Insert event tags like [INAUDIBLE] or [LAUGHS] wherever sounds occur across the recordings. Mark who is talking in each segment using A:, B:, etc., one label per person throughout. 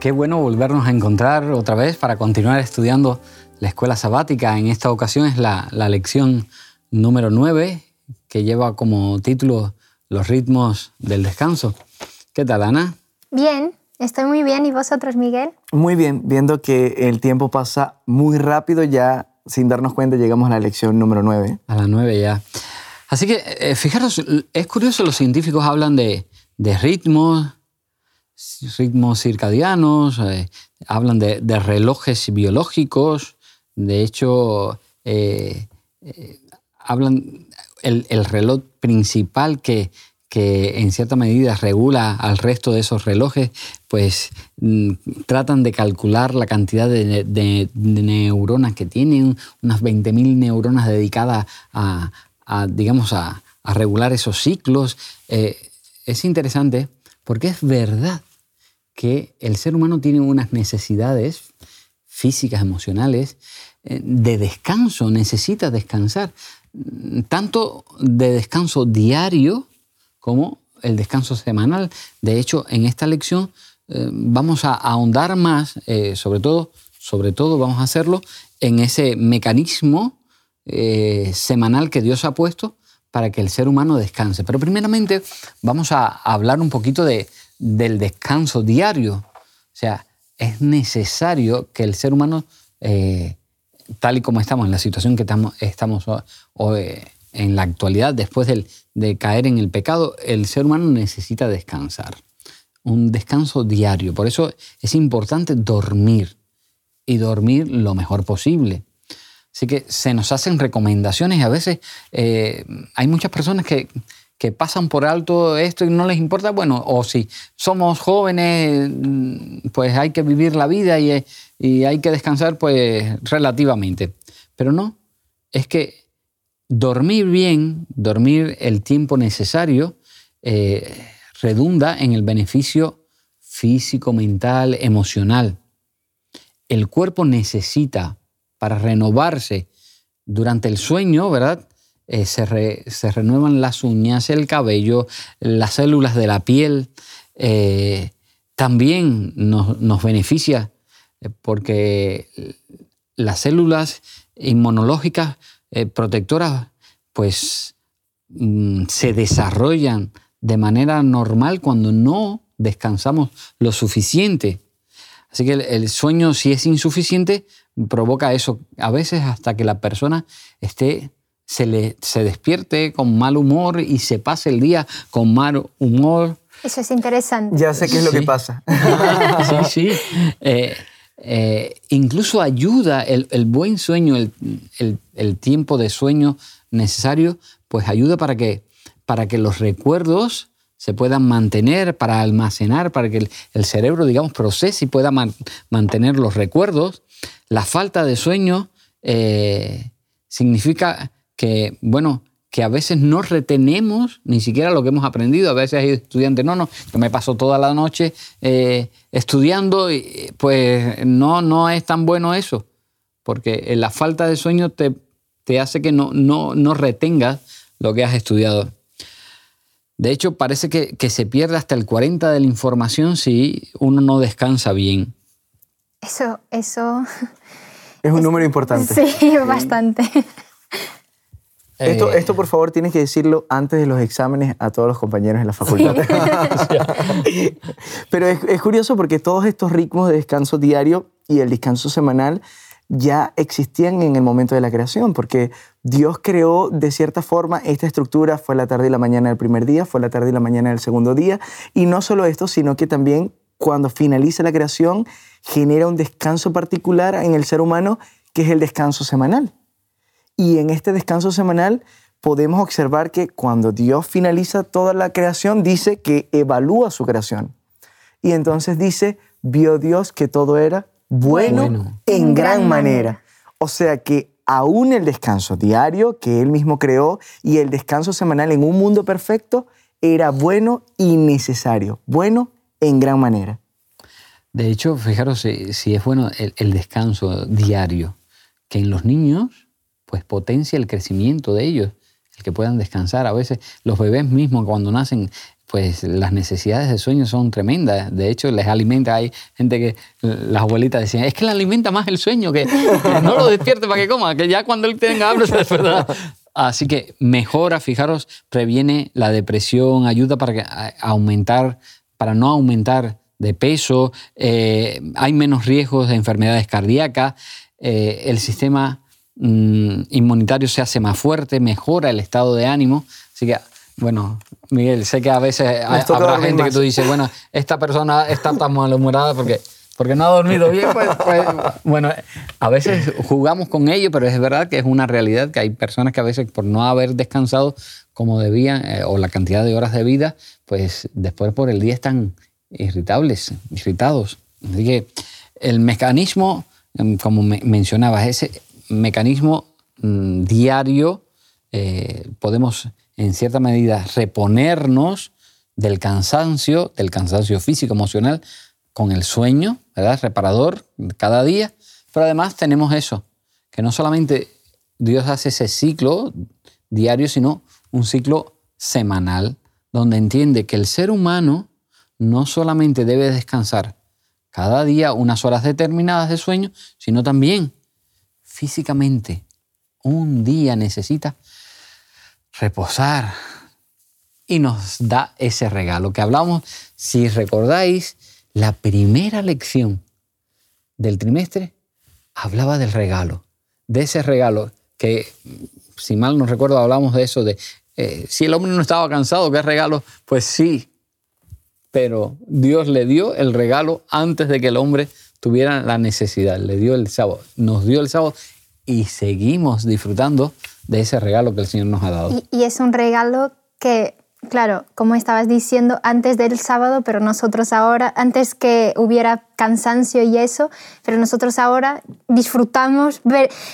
A: Qué bueno volvernos a encontrar otra vez para continuar estudiando la escuela sabática. En esta ocasión es la, lección número 9 que lleva como título Los ritmos del descanso. ¿Qué tal, Ana?
B: Bien, estoy muy bien. ¿Y vosotros, Miguel?
C: Muy bien, viendo que el tiempo pasa muy rápido ya, sin darnos cuenta, llegamos a la lección número 9.
A: A la 9 ya. Así que, eh, fijaros, es curioso, los científicos hablan de, de ritmos, ritmos circadianos, eh, hablan de, relojes biológicos, de hecho, eh, eh, hablan el, el, reloj principal que, que en cierta medida regula al resto de esos relojes, pues mm, tratan de calcular la cantidad de, neuronas que tienen, unas 20.000 neuronas dedicadas a, digamos, a, regular esos ciclos. es interesante porque es verdad que el ser humano tiene unas necesidades físicas, emocionales, eh, de descanso, necesita descansar, tanto de descanso diario como el descanso semanal. De hecho, en esta lección eh, vamos a ahondar más, eh, sobre, todo, sobre todo vamos a hacerlo en ese mecanismo semanal que Dios ha puesto para que el ser humano descanse. Pero primeramente vamos a hablar un poquito de, del descanso diario. O sea, es necesario que el ser humano, eh, tal y como estamos en la situación que estamos, estamos hoy, en la actualidad, después de caer en el pecado, el ser humano necesita descansar. Un descanso diario. Por eso es importante dormir y dormir lo mejor posible. Así que se nos hacen recomendaciones y a veces eh, hay muchas personas que que pasan por alto esto y no les importa, bueno, o si somos jóvenes, mm, pues hay que vivir la vida y, hay que descansar, pues relativamente. Pero no, es que dormir bien, dormir el tiempo necesario, eh, redunda en el beneficio físico, mental, emocional. El cuerpo necesita, para renovarse durante el sueño, ¿verdad? Eh, se, renuevan las uñas, el cabello, las células de la piel. Eh, también nos, beneficia eh, porque las células inmunológicas protectoras pues mm, se desarrollan de manera normal cuando no descansamos lo suficiente. Así que el, sueño, si es insuficiente, provoca eso, a veces hasta que la persona esté se, le, se despierte con mal humor y se pase el día con mal humor.
B: Eso es interesante.
C: Ya sé qué es lo que pasa. [LAUGHS]
A: sí, sí. Eh, eh, incluso ayuda el, buen sueño, el, tiempo de sueño necesario, pues ayuda para que, para que los recuerdos se puedan mantener, para almacenar, para que el, cerebro, digamos, procese y pueda mantener los recuerdos. La falta de sueño eh, significa que, bueno, que a veces no retenemos ni siquiera lo que hemos aprendido. A veces hay estudiantes, no, no, que me paso toda la noche eh, estudiando y pues no, no es tan bueno eso, porque la falta de sueño te, te hace que no, no, no, retengas lo que has estudiado. De hecho, parece que, que se pierde hasta el 40 de la información si uno no descansa bien.
B: Eso, eso...
C: Es un número importante.
B: Sí, [LAUGHS] bastante.
C: Esto, eh, esto, por favor, tienes que decirlo antes de los exámenes a todos los compañeros en la facultad. [LAUGHS] Pero es, curioso porque todos estos ritmos de descanso diario y el descanso semanal ya existían en el momento de la creación, porque Dios creó de cierta forma esta estructura, fue la tarde y la mañana del primer día, fue la tarde y la mañana del segundo día, y no solo esto, sino que también cuando finaliza la creación genera un descanso particular en el ser humano, que es el descanso semanal. Y en este descanso semanal podemos observar que cuando Dios finaliza toda la creación, dice que evalúa su creación. Y entonces dice, vio Dios que todo era bueno, en gran manera. O sea que aún el descanso diario que Él mismo creó y el descanso semanal en un mundo perfecto era bueno y necesario, bueno en gran manera.
A: De hecho, fijaros si, es bueno el descanso diario, que en los niños pues potencia el crecimiento de ellos, el que puedan descansar. A veces los bebés mismos cuando nacen pues las necesidades de sueño son tremendas. De hecho, les alimenta. Hay gente que, las abuelitas decían, es que le alimenta más el sueño, que, no lo despierte para que coma, que ya cuando él tenga hambre se despertará. Así que mejora, fijaros, previene la depresión, ayuda para a- aumentar, para no aumentar de peso, eh, hay menos riesgos de enfermedades cardíacas, eh, el sistema mm, inmunitario se hace más fuerte, mejora el estado de ánimo. Así que, bueno, Miguel, sé que a veces hay-
C: toca
A: habrá gente que tú dices, bueno, esta persona está tan malhumorada porque, porque no ha dormido bien. Pues, pues, bueno, a veces jugamos con ello, pero es verdad que es una realidad que hay personas que a veces por no haber descansado como debían eh, o la cantidad de horas de vida, pues después por el día están irritables, irritados. Así que el mecanismo, em, como me- mencionabas, ese mecanismo mm, diario, eh, podemos en cierta medida reponernos del cansancio, del cansancio físico, emocional, con el sueño, ¿verdad? Reparador cada día. Pero además tenemos eso, que no solamente Dios hace ese ciclo diario, sino un ciclo semanal, donde entiende que el ser humano no solamente debe descansar cada día unas horas determinadas de sueño, sino también físicamente. Un día necesita reposar y nos da ese regalo que hablamos, si recordáis, la primera lección del trimestre hablaba del regalo, de ese regalo que, si mal no recuerdo, hablamos de eso, de eh, si el hombre no estaba cansado, ¿qué regalo? Pues sí, pero Dios le dio el regalo antes de que el hombre tuviera la necesidad, le dio el sábado, nos dio el sábado y seguimos disfrutando de ese regalo que el Señor nos ha dado.
B: Y, es un regalo que, claro, como estabas diciendo, antes del sábado, pero nosotros ahora, antes que hubiera cansancio y eso, pero nosotros ahora disfrutamos,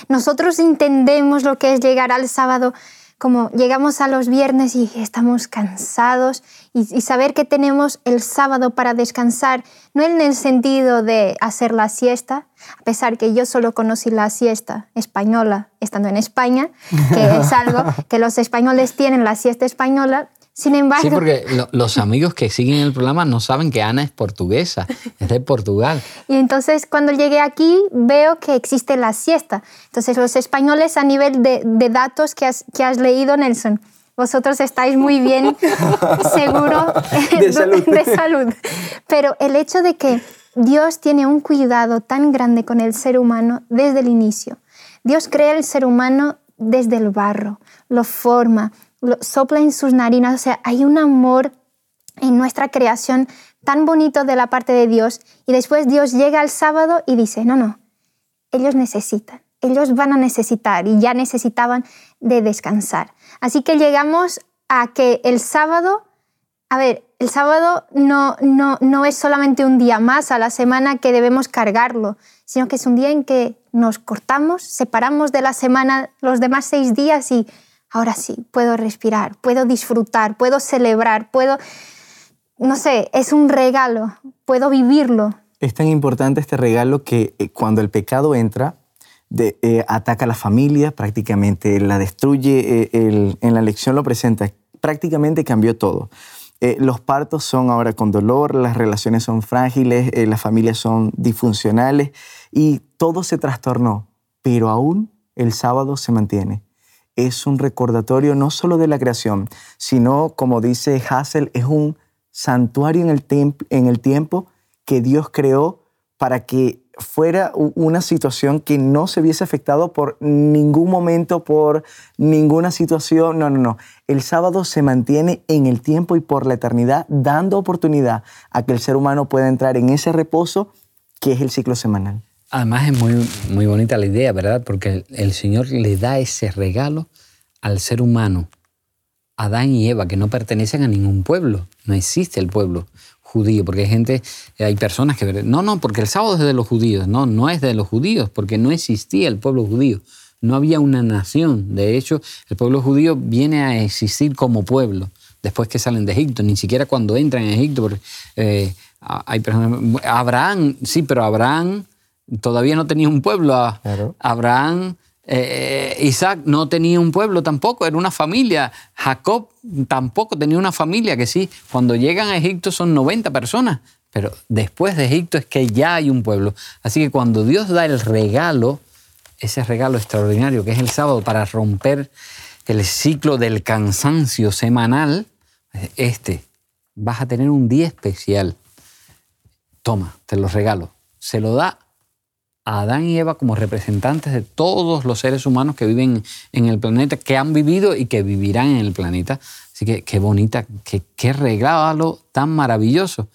B: nosotros entendemos lo que es llegar al sábado, como llegamos a los viernes y estamos cansados y, y saber que tenemos el sábado para descansar, no en el sentido de hacer la siesta, a pesar que yo solo conocí la siesta española estando en España, que es algo [LAUGHS] que los españoles tienen, la siesta española, sin embargo...
A: Sí, porque lo- los amigos que siguen el programa no saben que Ana es portuguesa, es de Portugal.
B: Y entonces cuando llegué aquí veo que existe la siesta. Entonces los españoles a nivel de, de datos que has, que has leído, Nelson, vosotros estáis muy bien, [LAUGHS] seguro,
C: De [LAUGHS] salud.
B: de salud. Pero el hecho de que Dios tiene un cuidado tan grande con el ser humano desde el inicio. Dios crea el ser humano desde el barro, lo forma, lo sopla en sus narinas. O sea, hay un amor en nuestra creación tan bonito de la parte de Dios y después Dios llega al sábado y dice, no, no, ellos necesitan, ellos van a necesitar y ya necesitaban de descansar. Así que llegamos a que el sábado, a ver, el sábado no, no, no es solamente un día más a la semana que debemos cargarlo, sino que es un día en que nos cortamos, separamos de la semana los demás seis días y ahora sí, puedo respirar, puedo disfrutar, puedo celebrar, puedo, no sé, es un regalo, puedo vivirlo.
C: Es tan importante este regalo que eh, cuando el pecado entra, eh, ataca a la familia, prácticamente la destruye, eh, el- en la lección lo presenta, prácticamente cambió todo. Los partos son ahora con dolor, las relaciones son frágiles, las familias son disfuncionales y todo se trastornó, pero aún el sábado se mantiene. Es un recordatorio no solo de la creación, sino, como dice Hassel, es un santuario en el, tiempo que Dios creó para que fuera una situación que no se viese afectado por ningún momento, por ninguna situación. No, no, no. El sábado se mantiene en el tiempo y por la eternidad, dando oportunidad a que el ser humano pueda entrar en ese reposo que es el ciclo semanal.
A: Además es muy, muy bonita la idea, ¿verdad? Porque el, Señor le da ese regalo al ser humano, Adán y Eva, que no pertenecen a ningún pueblo. No existe el pueblo judío, porque hay gente, hay personas que... No, no, porque el sábado es de los judíos. No, no es de los judíos, porque no existía el pueblo judío. No había una nación. De hecho, el pueblo judío viene a existir como pueblo después que salen de Egipto, ni siquiera cuando entran en Egipto, porque eh, hay personas... Abraham, sí, pero Abraham todavía no tenía un pueblo.
C: Claro.
A: Abraham Eh, Isaac no tenía un pueblo tampoco, era una familia. Jacob tampoco tenía una familia, que sí, cuando llegan a Egipto son 90 personas, pero después de Egipto es que ya hay un pueblo. Así que cuando Dios da el regalo, ese regalo extraordinario que es el sábado para romper el ciclo del cansancio semanal, este, vas a tener un día especial. Toma, te lo regalo. Se lo da a Adán y Eva como representantes de todos los seres humanos que viven en el planeta, que han vivido y que vivirán en el planeta. Así que qué bonita, qué, qué regalo tan maravilloso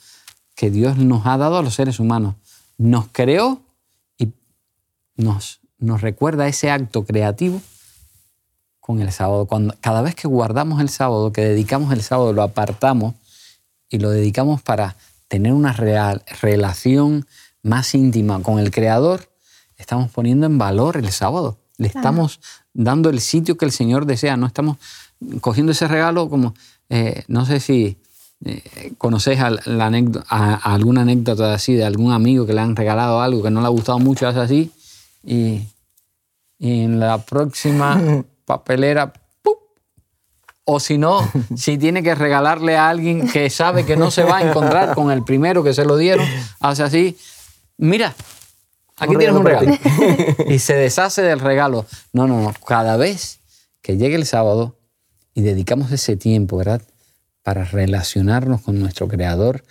A: que Dios nos ha dado a los seres humanos. Nos creó y nos, nos recuerda ese acto creativo con el sábado. Cuando, cada vez que guardamos el sábado, que dedicamos el sábado, lo apartamos y lo dedicamos para tener una real, relación más íntima con el Creador, estamos poniendo en valor el sábado. Le estamos dando el sitio que el Señor desea. No estamos cogiendo ese regalo como, eh, no sé si eh, conoces alguna anécdota así de algún amigo que le han regalado algo que no le ha gustado mucho, hace así, y, y en la próxima [LAUGHS] papelera, o si no, [LAUGHS] si tiene que regalarle a alguien que sabe que no se va a encontrar con el primero que se lo dieron, hace así, mira, aquí tienes un regalo. [LAUGHS] y se deshace del regalo. No, no, no. Cada vez que llegue el sábado y dedicamos ese tiempo, ¿verdad? Para relacionarnos con nuestro Creador,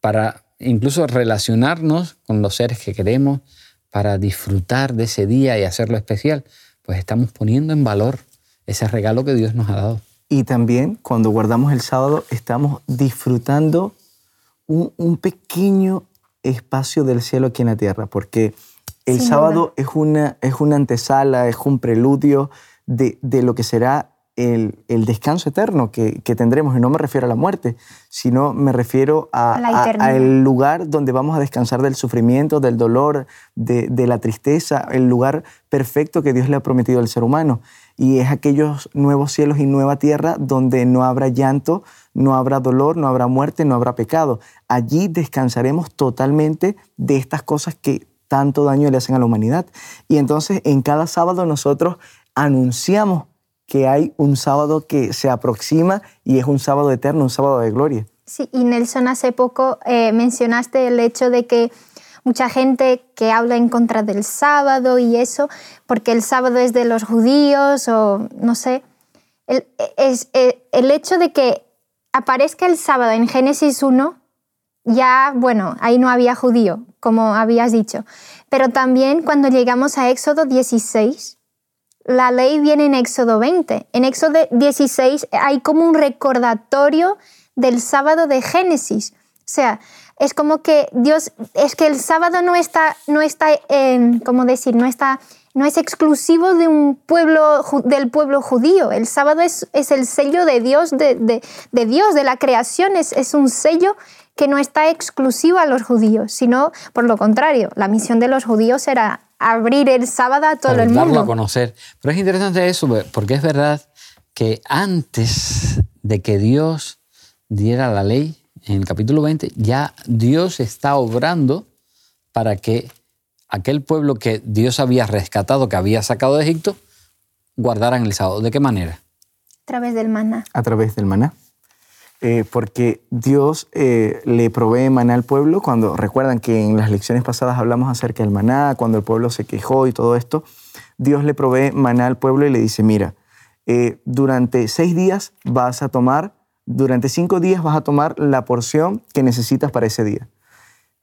A: para incluso relacionarnos con los seres que queremos, para disfrutar de ese día y hacerlo especial, pues estamos poniendo en valor ese regalo que Dios nos ha dado.
C: Y también cuando guardamos el sábado estamos disfrutando un, un pequeño espacio del cielo aquí en la tierra, porque el sábado es una, es una antesala, es un preludio de, de lo que será el, el descanso eterno que, que, tendremos. Y no me refiero a la muerte, sino me refiero al lugar donde vamos a descansar del sufrimiento, del dolor, de, de, la tristeza, el lugar perfecto que Dios le ha prometido al ser humano. Y es aquellos nuevos cielos y nueva tierra donde no habrá llanto, no habrá dolor, no habrá muerte, no habrá pecado. Allí descansaremos totalmente de estas cosas que tanto daño le hacen a la humanidad. Y entonces en cada sábado nosotros anunciamos que hay un sábado que se aproxima y es un sábado eterno, un sábado de gloria.
B: Sí, y Nelson, hace poco eh, mencionaste el hecho de que mucha gente que habla en contra del sábado y eso, porque el sábado es de los judíos o no sé, el, es, el hecho de que aparezca el sábado en Génesis 1, ya, bueno, ahí no había judío, como habías dicho. Pero también cuando llegamos a Éxodo 16, la ley viene en Éxodo 20. En Éxodo 16 hay como un recordatorio del sábado de Génesis. O sea, es como que Dios, es que el sábado no está, no está, eh, ¿cómo decir? No está no es exclusivo de un pueblo, del pueblo judío. El sábado es, es el sello de Dios, de, de, Dios, de la creación. Es, es, un sello que no está exclusivo a los judíos, sino por lo contrario, la misión de los judíos era abrir el sábado a todo el mundo.
A: Darlo a conocer. Pero es interesante eso, porque es verdad que antes de que Dios diera la ley, en el capítulo 20, ya Dios está obrando para que aquel pueblo que Dios había rescatado, que había sacado de Egipto, guardaran el sábado. ¿De qué manera?
B: A través del maná.
C: A través del maná. Eh, porque Dios eh, le provee maná al pueblo. Cuando recuerdan que en las lecciones pasadas hablamos acerca del maná, cuando el pueblo se quejó y todo esto, Dios le provee maná al pueblo y le dice, mira, eh, durante seis días vas a tomar, durante cinco días vas a tomar la porción que necesitas para ese día.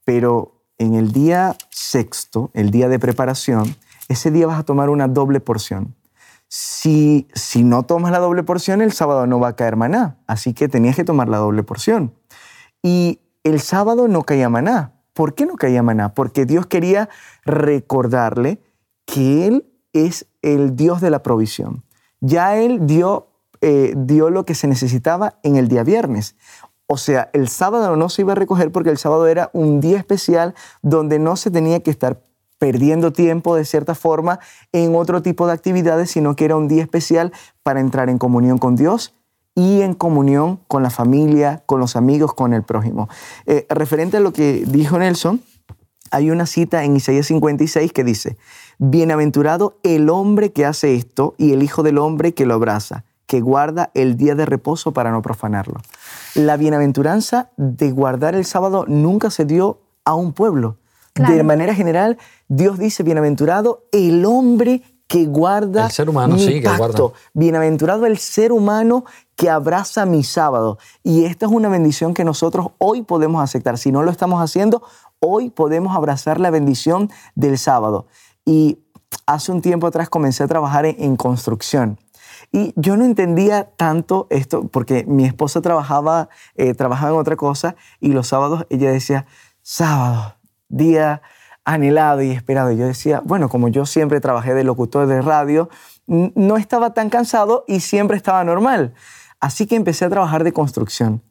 C: Pero en el día sexto, el día de preparación, ese día vas a tomar una doble porción. Si, si no tomas la doble porción, el sábado no va a caer maná. Así que tenías que tomar la doble porción. Y el sábado no caía maná. ¿Por qué no caía maná? Porque Dios quería recordarle que Él es el Dios de la provisión. Ya Él dio, eh, dio lo que se necesitaba en el día viernes. O sea, el sábado no se iba a recoger porque el sábado era un día especial donde no se tenía que estar perdiendo tiempo de cierta forma en otro tipo de actividades, sino que era un día especial para entrar en comunión con Dios y en comunión con la familia, con los amigos, con el prójimo. Eh, referente a lo que dijo Nelson, hay una cita en Isaías 56 que dice, Bienaventurado el hombre que hace esto y el Hijo del hombre que lo abraza, que guarda el día de reposo para no profanarlo. La bienaventuranza de guardar el sábado nunca se dio a un pueblo. De manera general, Dios dice, bienaventurado el hombre que guarda
A: el ser humano,
C: mi
A: sí, que guarda.
C: Bienaventurado el ser humano que abraza mi sábado. Y esta es una bendición que nosotros hoy podemos aceptar. Si no lo estamos haciendo, hoy podemos abrazar la bendición del sábado. Y hace un tiempo atrás comencé a trabajar en, en construcción. Y yo no entendía tanto esto porque mi esposa trabajaba, eh, trabajaba en otra cosa y los sábados ella decía, sábado, día anhelado y esperado. Y yo decía, bueno, como yo siempre trabajé de locutor de radio, no estaba tan cansado y siempre estaba normal. Así que empecé a trabajar de construcción.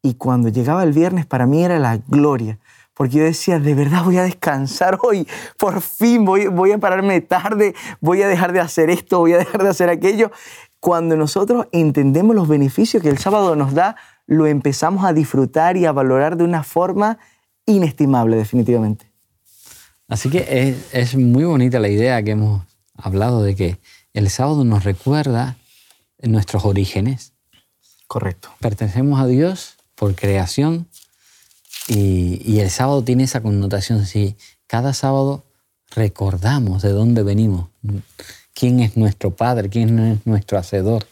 C: Y cuando llegaba el viernes, para mí era la gloria. Porque yo decía, de verdad voy a descansar [LAUGHS] hoy. Por fin voy, voy a pararme tarde, voy a dejar de hacer esto, voy a dejar de hacer aquello. Cuando nosotros entendemos los beneficios que el sábado nos da, lo empezamos a disfrutar y a valorar de una forma inestimable, definitivamente.
A: Así que es, es muy bonita la idea que hemos hablado de que el sábado nos recuerda nuestros orígenes.
C: Correcto.
A: Pertenecemos a Dios por creación y, y el sábado tiene esa connotación. Sí, cada sábado recordamos de dónde venimos, quién es nuestro Padre, quién es nuestro Hacedor.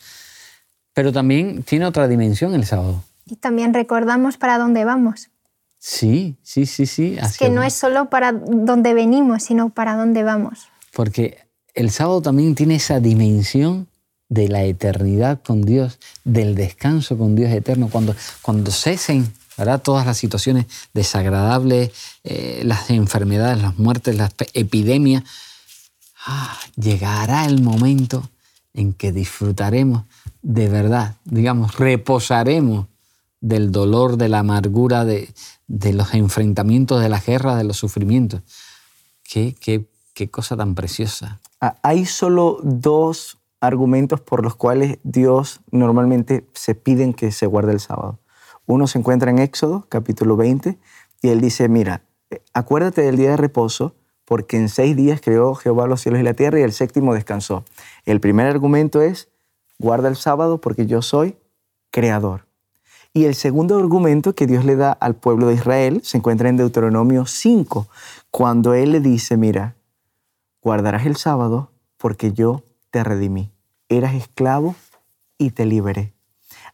A: Pero también tiene otra dimensión el sábado.
B: Y también recordamos para dónde vamos.
A: Sí, sí, sí, sí.
B: Es que no es solo para dónde venimos, sino para dónde vamos.
A: Porque el sábado también tiene esa dimensión de la eternidad con Dios, del descanso con Dios eterno, cuando, cuando cesen ¿verdad? todas las situaciones desagradables, eh, las enfermedades, las muertes, las epidemias, ah, llegará el momento en que disfrutaremos de verdad, digamos, reposaremos del dolor, de la amargura, de, de los enfrentamientos, de las guerras, de los sufrimientos. Qué, qué, qué cosa tan preciosa.
C: Ah, Hay solo dos argumentos por los cuales Dios normalmente se piden que se guarde el sábado. Uno se encuentra en Éxodo, capítulo 20, y él dice, mira, acuérdate del día de reposo, porque en seis días creó Jehová los cielos y la tierra y el séptimo descansó. El primer argumento es, guarda el sábado porque yo soy creador. Y el segundo argumento que Dios le da al pueblo de Israel se encuentra en Deuteronomio 5, cuando Él le dice, mira, guardarás el sábado porque yo te redimí. Eras esclavo y te liberé.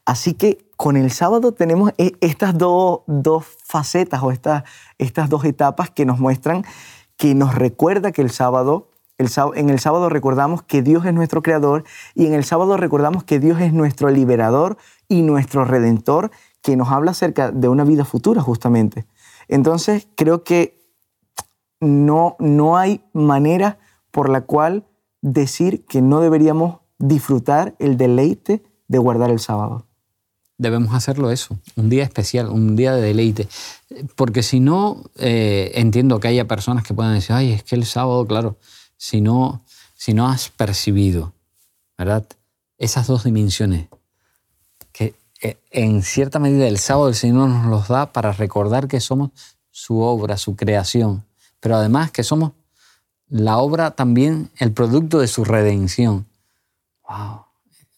C: Así que con el sábado tenemos e- estas dos, dos facetas o estas, estas dos etapas que nos muestran, que nos recuerda que el sábado, en el sábado recordamos que Dios es nuestro creador y en el sábado recordamos que Dios es nuestro liberador y nuestro redentor, que nos habla acerca de una vida futura justamente. Entonces creo que no, no hay manera por la cual decir que no deberíamos disfrutar el deleite de guardar el sábado.
A: Debemos hacerlo eso, un día especial, un día de deleite. Porque si no, eh, entiendo que haya personas que puedan decir, ay, es que el sábado, claro, si no, si no has percibido, ¿verdad? Esas dos dimensiones, que eh, en cierta medida el sábado el Señor nos los da para recordar que somos su obra, su creación, pero además que somos la obra también, el producto de su redención. ¡Wow!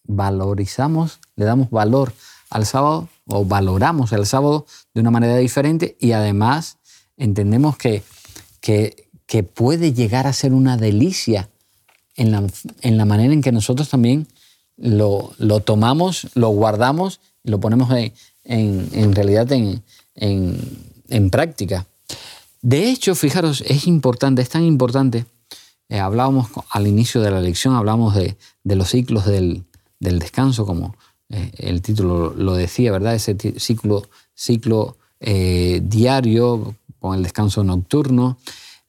A: Valorizamos, le damos valor al sábado o valoramos el sábado de una manera diferente y además entendemos que, que, puede llegar a ser una delicia en la, en la manera en que nosotros también lo, lo tomamos, lo guardamos y lo ponemos en, en, realidad en, en, práctica. De hecho, fijaros, es importante, es tan importante. eh, hablábamos al inicio de la lección, hablábamos de, de los ciclos del, del descanso, como el título lo decía, ¿verdad? Ese ciclo, ciclo eh, diario con el descanso nocturno,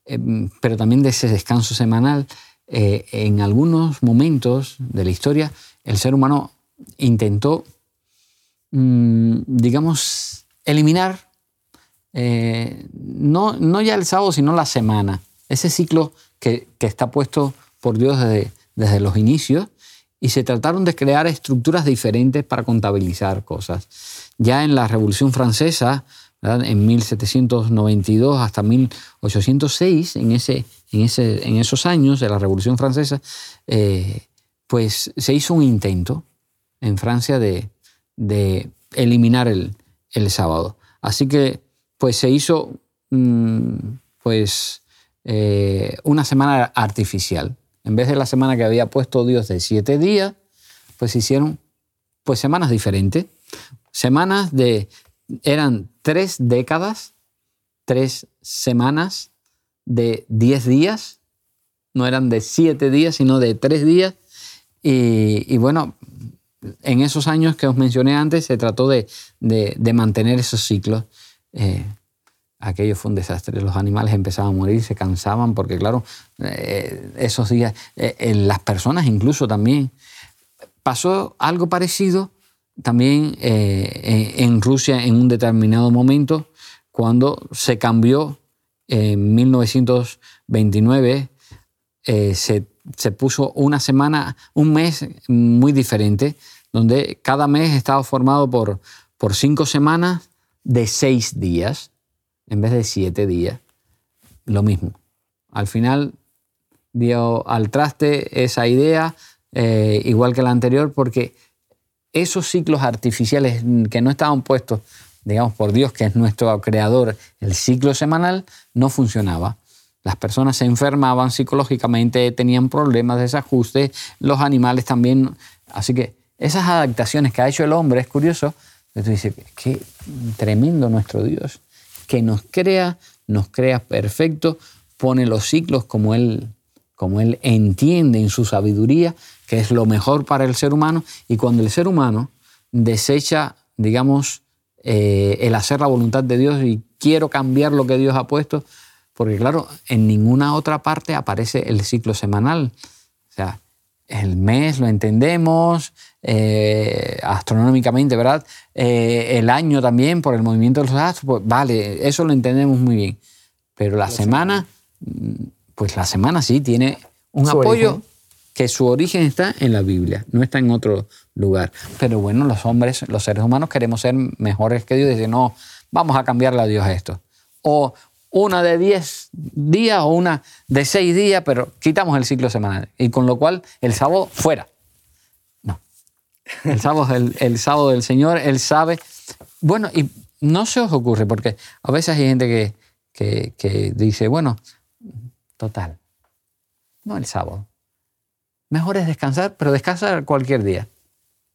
A: eh, pero también de ese descanso semanal. Eh, en algunos momentos de la historia, el ser humano intentó, mm, digamos, eliminar eh, no, no ya el sábado, sino la semana. Ese ciclo que, que está puesto por Dios desde, desde los inicios y se trataron de crear estructuras diferentes para contabilizar cosas. Ya en la Revolución Francesa en 1792 hasta 1806, en, ese, en, ese, en esos años de la Revolución Francesa, eh, pues se hizo un intento en Francia de, eliminar el, sábado. Así que pues se hizo mm, pues, eh, una semana artificial. En vez de la semana que había puesto Dios de siete días, pues hicieron pues semanas diferentes. Semanas de, eran tres décadas, tres semanas de diez días, no eran de siete días, sino de tres días. Y, bueno, en esos años que os mencioné antes se trató de, mantener esos ciclos. Eh, aquello fue un desastre. Los animales empezaban a morir, se cansaban, porque claro, eh, esos días, eh, las personas incluso también. Pasó algo parecido también eh, en Rusia en un determinado momento, cuando se cambió en 1929, eh, se, puso una semana, un mes muy diferente, donde cada mes estaba formado por, por cinco semanas de seis días, en vez de siete días. Lo mismo. Al final dio al traste esa idea, eh, igual que la anterior, porque esos ciclos artificiales que no estaban puestos, digamos, por Dios, que es nuestro creador, el ciclo semanal, no funcionaba. Las personas se enfermaban psicológicamente, tenían problemas, de desajuste, los animales también. Así que esas adaptaciones que ha hecho el hombre es curioso. Tú dices, qué tremendo nuestro Dios, que nos crea, nos crea perfecto, pone los ciclos como Él, como él entiende en su sabiduría que es lo mejor para el ser humano, y cuando el ser humano desecha, digamos, eh, el hacer la voluntad de Dios y quiero cambiar lo que Dios ha puesto, porque claro, en ninguna otra parte aparece el ciclo semanal. O sea, el mes lo entendemos eh, astronómicamente, ¿verdad? Eh, el año también por el movimiento de los astros, pues, vale, eso lo entendemos muy bien. Pero la, semana, mm, pues la semana sí tiene un apoyo que su origen está en la Biblia, no está en otro lugar. Pero bueno, los hombres, los seres humanos queremos ser mejores que Dios y decir, no, vamos a cambiarle a Dios esto. O una de 10 días o una de 6 días, pero quitamos el ciclo semanal. Y con lo cual el sábado fuera. No. El sábado es el, sábado del Señor, Él sabe. Bueno, y no se os ocurre, porque a veces hay gente que, que, que dice, bueno, total, no el sábado mejor es descansar, pero descansar cualquier día.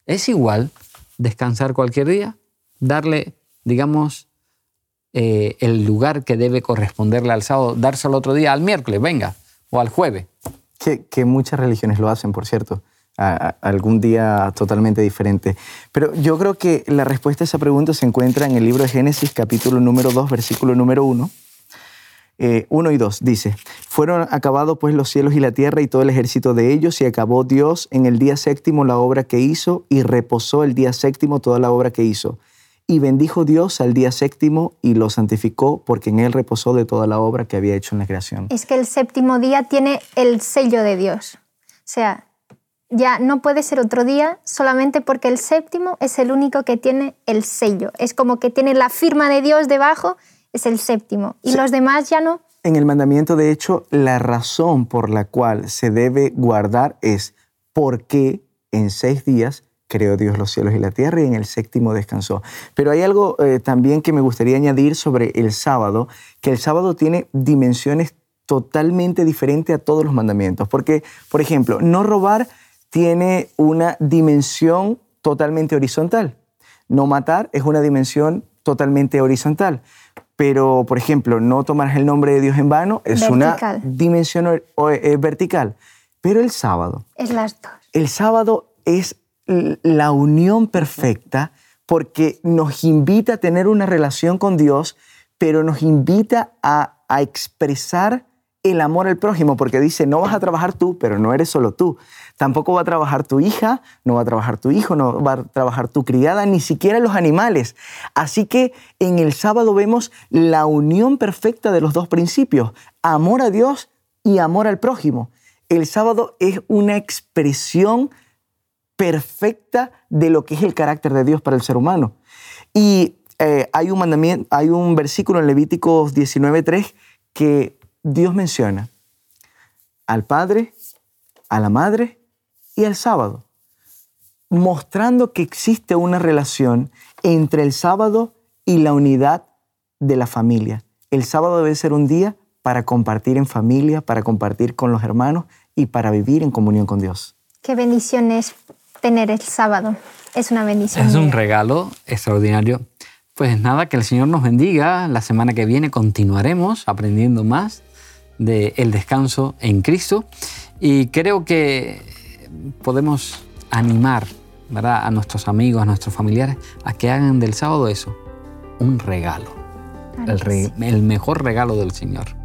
A: Es igual descansar cualquier día, darle, digamos, eh, el lugar que debe corresponderle al sábado, dárselo otro día, al miércoles, venga, o al jueves.
C: Que, muchas religiones lo hacen, por cierto, algún día totalmente diferente. Pero yo creo que la respuesta a esa pregunta se encuentra en el libro de Génesis, capítulo número 2, versículo número 1 1 eh, y 2 dice, fueron acabados pues los cielos y la tierra y todo el ejército de ellos y acabó Dios en el día séptimo la obra que hizo y reposó el día séptimo toda la obra que hizo. Y bendijo Dios al día séptimo y lo santificó porque en él reposó de toda la obra que había hecho en la creación.
B: Es que el séptimo día tiene el sello de Dios. O sea, ya no puede ser otro día solamente porque el séptimo es el único que tiene el sello. Es como que tiene la firma de Dios debajo es el séptimo. ¿Y los demás ya no?
C: En el mandamiento, de hecho, la razón por la cual se debe guardar es porque en seis días creó Dios los cielos y la tierra y en el séptimo descansó. Pero hay algo eh, también que me gustaría añadir sobre el sábado, que el sábado tiene dimensiones totalmente diferentes a todos los mandamientos. Porque, por ejemplo, no robar tiene una dimensión totalmente horizontal. No matar es una dimensión totalmente horizontal. Pero, por ejemplo, no tomar el nombre de Dios en vano es una dimensión eh, vertical. Pero el sábado.
B: Es las dos.
C: El sábado es la unión perfecta porque nos invita a tener una relación con Dios, pero nos invita a, a expresar el amor al prójimo, porque dice, no vas a trabajar tú, pero no eres solo tú. Tampoco va a trabajar tu hija, no va a trabajar tu hijo, no va a trabajar tu criada, ni siquiera los animales. Así que en el sábado vemos la unión perfecta de los dos principios, amor a Dios y amor al prójimo. El sábado es una expresión perfecta de lo que es el carácter de Dios para el ser humano. Y eh, hay, un mandamiento, hay un versículo en Levíticos 19.3 que Dios menciona al Padre, a la Madre y al sábado, mostrando que existe una relación entre el sábado y la unidad de la familia. El sábado debe ser un día para compartir en familia, para compartir con los hermanos y para vivir en comunión con Dios.
B: Qué bendición es tener el sábado. Es una bendición.
A: Es un regalo extraordinario. Pues nada, que el Señor nos bendiga. La semana que viene continuaremos aprendiendo más del el descanso en Cristo y creo que podemos animar ¿verdad? a nuestros amigos, a nuestros familiares, a que hagan del sábado eso, un regalo, el, el mejor regalo del Señor.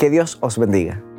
C: Que Dios os bendiga.